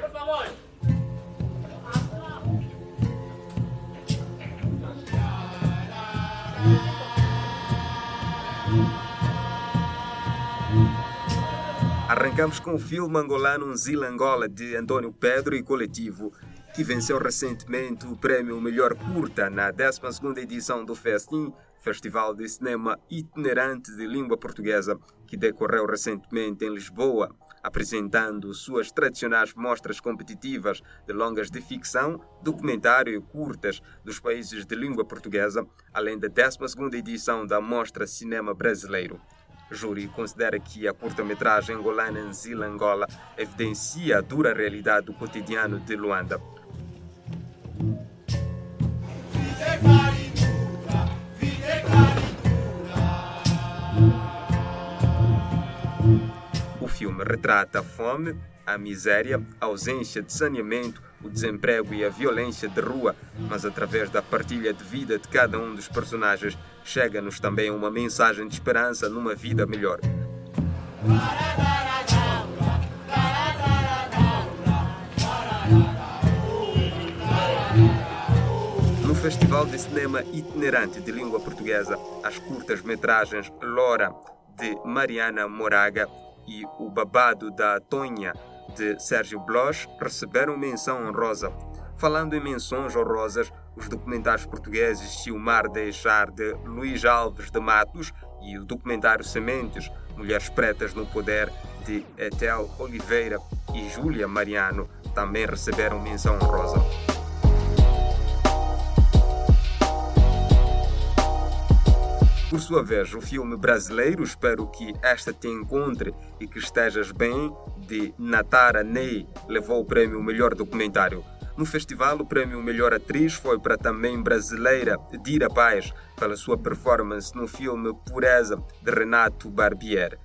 por favor. Arrancamos com o filme angolano Zila Angola de Antônio Pedro e Coletivo, que venceu recentemente o prémio Melhor Curta na 12ª edição do Festim, Festival de Cinema Itinerante de Língua Portuguesa, que decorreu recentemente em Lisboa, apresentando suas tradicionais mostras competitivas de longas de ficção, documentário e curtas dos países de língua portuguesa, além da 12ª edição da Mostra Cinema Brasileiro. Júri considera que a curta-metragem angolana Nzila Angola evidencia a dura realidade do cotidiano de Luanda. Retrata a fome, a miséria, a ausência de saneamento, o desemprego e a violência de rua, mas através da partilha de vida de cada um dos personagens, chega-nos também uma mensagem de esperança numa vida melhor. No Festival de Cinema Itinerante de Língua Portuguesa, as curtas-metragens Lora, de Mariana Moraga, e O Babado da Tonha, de Sérgio Bloch, receberam menção honrosa. Falando em menções honrosas, os documentários portugueses Silmar Deixar, de Luís Alves de Matos, e o documentário Sementes, Mulheres Pretas no Poder, de Etel Oliveira e Júlia Mariano, também receberam menção honrosa. Por sua vez, o filme brasileiro, espero que esta te encontre e que estejas bem, de Natara Ney, levou o prêmio Melhor Documentário. No festival, o prêmio Melhor Atriz foi para também brasileira Dira Paz, pela sua performance no filme Pureza, de Renato Barbier.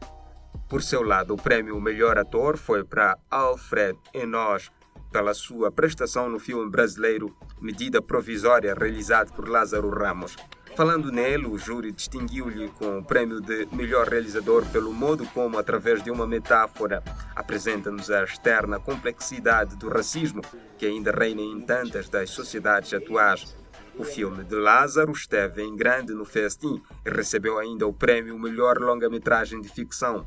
Por seu lado, o prêmio Melhor Ator foi para Alfred Enos, pela sua prestação no filme brasileiro Medida Provisória, realizado por Lázaro Ramos. Falando nele, o júri distinguiu-lhe com o prêmio de melhor realizador pelo modo como, através de uma metáfora, apresenta-nos a externa complexidade do racismo que ainda reina em tantas das sociedades atuais. O filme de Lázaro esteve em grande no festim e recebeu ainda o prêmio Melhor Longa-Metragem de Ficção.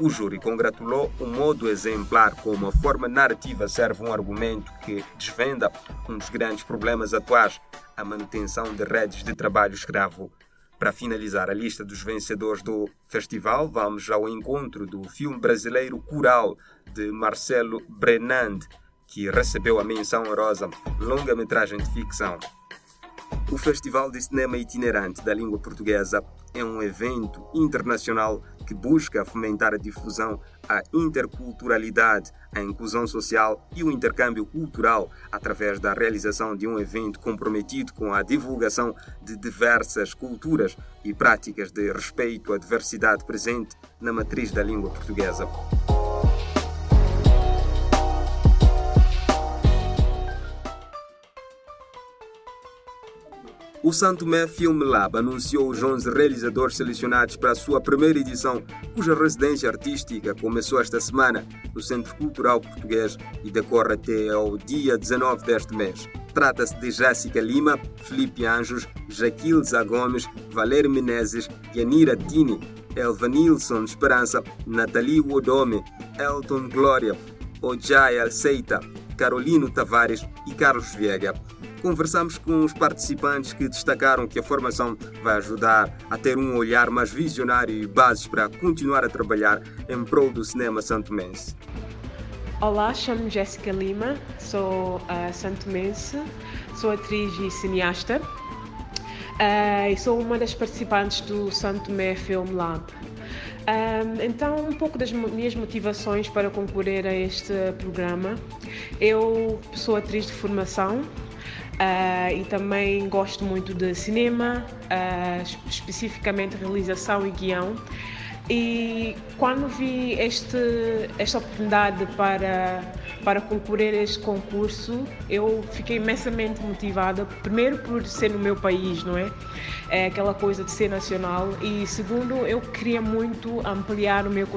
O júri congratulou o modo exemplar como a forma narrativa serve um argumento que desvenda um dos grandes problemas atuais, a manutenção de redes de trabalho escravo. Para finalizar a lista dos vencedores do festival, vamos ao encontro do filme brasileiro Cural, de Marcelo Brenand, que recebeu a menção honrosa longa-metragem de ficção. O Festival de Cinema Itinerante da Língua Portuguesa é um evento internacional que busca fomentar a difusão, a interculturalidade, a inclusão social e o intercâmbio cultural através da realização de um evento comprometido com a divulgação de diversas culturas e práticas de respeito à diversidade presente na matriz da língua portuguesa. O Santo Mé Film Lab anunciou os 11 realizadores selecionados para a sua primeira edição, cuja residência artística começou esta semana no Centro Cultural Português e decorre até ao dia 19 deste mês. Trata-se de Jéssica Lima, Felipe Anjos, Jaquil Zá Gomes, Valério Menezes, Yanira Tini, Elvanilson Esperança, Nathalie Wodome, Elton Glória, Ojai Alceita, Carolino Tavares e Carlos Viega. Conversamos com os participantes que destacaram que a formação vai ajudar a ter um olhar mais visionário e bases para continuar a trabalhar em prol do cinema santomense. Olá, chamo-me Jéssica Lima, sou uh, santomense, sou atriz e cineasta uh, e sou uma das participantes do Santo Tomé Film Lab. Um, então, um pouco das minhas motivações para concorrer a este programa. Eu sou atriz de formação, Uh, e também gosto muito de cinema, uh, especificamente realização e guião. E quando vi este, esta oportunidade para, para concorrer a este concurso, eu fiquei imensamente motivada. Primeiro, por ser no meu país, não é? É aquela coisa de ser nacional. E segundo, eu queria muito ampliar o meu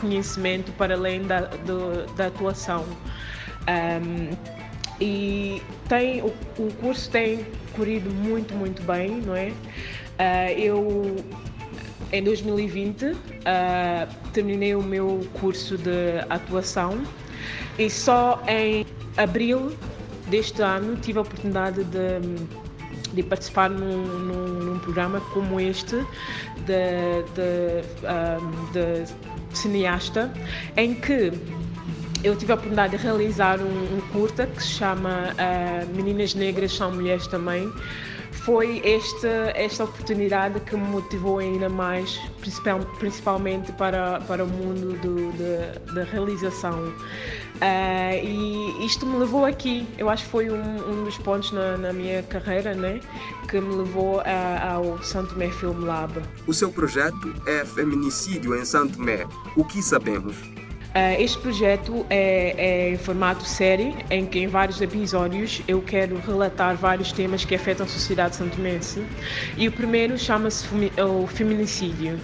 conhecimento para além da, do, da atuação. Um, e tem, o, o, curso tem corrido muito, muito bem, não é? Uh, eu, em 2020, uh, terminei o meu curso de atuação e só em abril deste ano tive a oportunidade de de participar num, num, num, programa como este de, de, um, de cineasta, em que eu tive a oportunidade de realizar um, um curta que se chama uh, Meninas Negras São Mulheres Também. Foi esta, esta oportunidade que me motivou ainda mais, principal, principalmente para, para o mundo da realização. Uh, e isto me levou aqui, eu acho que foi um, um dos pontos na, na, minha carreira né, que me levou a, ao Santo Tomé Film Lab. O seu projeto é Feminicídio em Santo Tomé. O que sabemos? Uh, este projeto é, é, em formato série, em que em vários episódios eu quero relatar vários temas que afetam a sociedade santomense. E o primeiro chama-se o feminicídio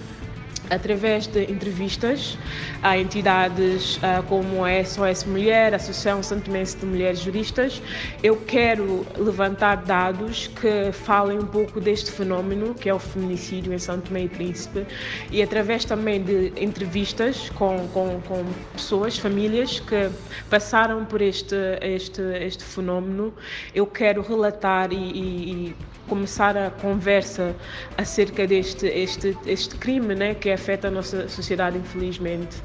através de entrevistas a entidades uh, como a SOS Mulher, a Associação Santomense de Mulheres Juristas, eu quero levantar dados que falem um pouco deste fenómeno, que é o feminicídio em Santo Tomé e Príncipe, e através também de entrevistas com, com, com pessoas, famílias que passaram por este, este, este fenómeno, eu quero relatar e, e, e começar a conversa acerca deste este, este crime né, que afeta a nossa sociedade, infelizmente.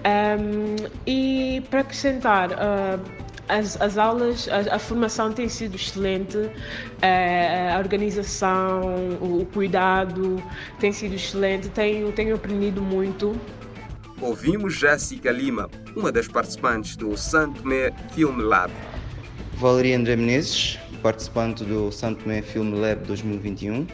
Um, e para acrescentar, uh, as, as, aulas, a, a, formação tem sido excelente, uh, a organização, o, o, cuidado tem sido excelente, tenho, tenho aprendido muito. Ouvimos Jéssica Lima, uma das participantes do Santo Me Film Lab. Valeria André Menezes, participante do Santo Tomé Film Lab 2021.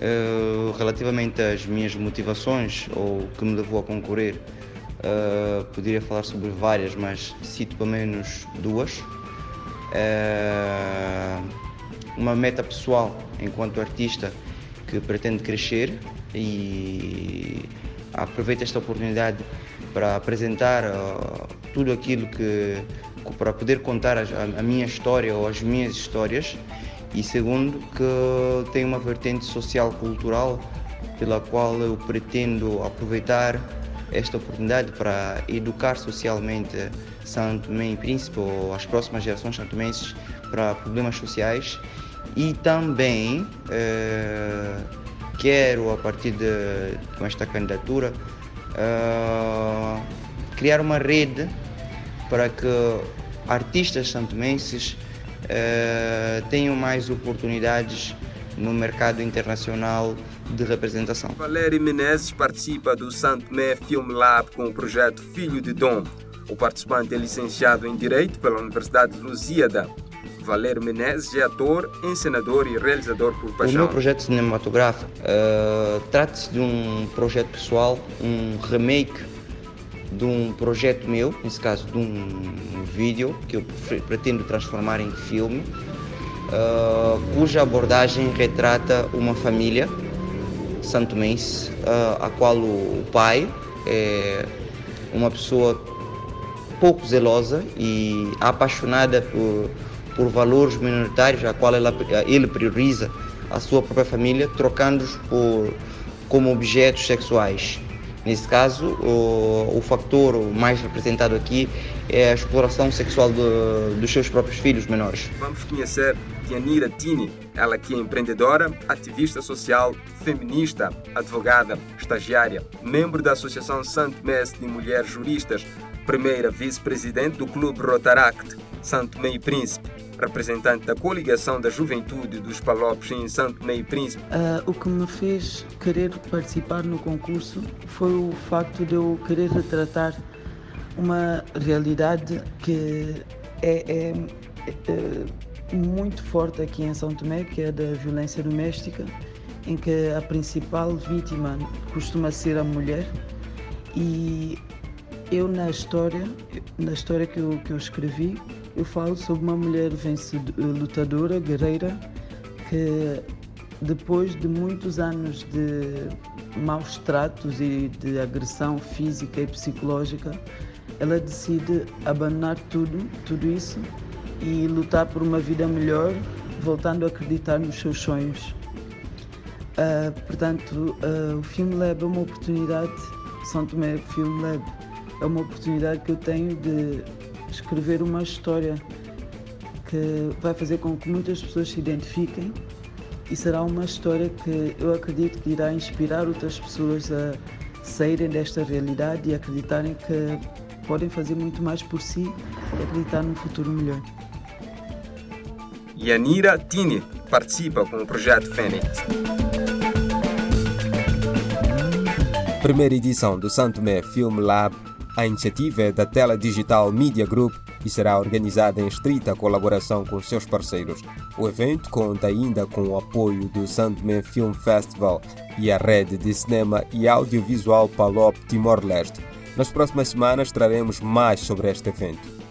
Eh, relativamente às minhas motivações ou que me levou a concorrer, uh, poderia falar sobre várias, mas cito pelo menos duas. Uh, uma meta pessoal enquanto artista que pretende crescer e aproveito esta oportunidade para apresentar tudo aquilo que para poder contar a, a minha história ou as minhas histórias e segundo que tem uma vertente social cultural pela qual eu pretendo aproveitar esta oportunidade para educar socialmente Santo Tomé e Príncipe ou as próximas gerações santomenses para problemas sociais. E também eh, quero a partir de com esta candidatura eh, criar uma rede para que artistas santomenses tenham mais oportunidades no mercado internacional de representação. Valério Menezes participa do Santo Tomé Film Lab com o projeto Filho de Dom. O participante é licenciado em Direito pela Universidade de Lusíada. Valério Menezes é ator, encenador e realizador por paixão. O meu projeto cinematográfico uh, trata-se de um projeto pessoal, um remake de um projeto meu, nesse caso de um vídeo que eu pretendo transformar em filme, uh, cuja abordagem retrata uma família santomense, uh, a qual o pai é uma pessoa pouco zelosa e apaixonada por, por valores minoritários, a qual ela, ele prioriza a sua própria família, trocando-os por como objetos sexuais. Nesse caso, o, o fator mais representado aqui é a exploração sexual do, dos seus próprios filhos menores. Vamos conhecer Tianira Tini, ela que é empreendedora, ativista social, feminista, advogada, estagiária, membro da Associação Santo Mestre de Mulheres Juristas, primeira vice-presidente do Clube Rotaract, Santo Meio Príncipe representante da coligação da juventude dos Palopes em Santo Meio Príncipe. Uh, o que me fez querer participar no concurso foi o facto de eu querer retratar uma realidade que é, é, é muito forte aqui em São Tomé, que é da violência doméstica, em que a principal vítima costuma ser a mulher e eu na história, na história que eu, que eu escrevi, eu falo sobre uma mulher lutadora, guerreira, que depois de muitos anos de maus tratos e de agressão física e psicológica, ela decide abandonar tudo, tudo isso e lutar por uma vida melhor, voltando a acreditar nos seus sonhos. Uh, portanto, uh, o Film Lab é uma oportunidade, São Tomé Film Lab é uma oportunidade que eu tenho de escrever uma história que vai fazer com que muitas pessoas se identifiquem e será uma história que eu acredito que irá inspirar outras pessoas a saírem desta realidade e acreditarem que podem fazer muito mais por si e acreditar num futuro melhor. Yanira Tini participa com o projeto Fênix. Primeira edição do Santo Mé Film Lab, a iniciativa é da Tela Digital Media Group e será organizada em estrita colaboração com seus parceiros. O evento conta ainda com o apoio do Sandman Film Festival e a rede de cinema e audiovisual Palop Timor-Leste. Nas próximas semanas traremos mais sobre este evento.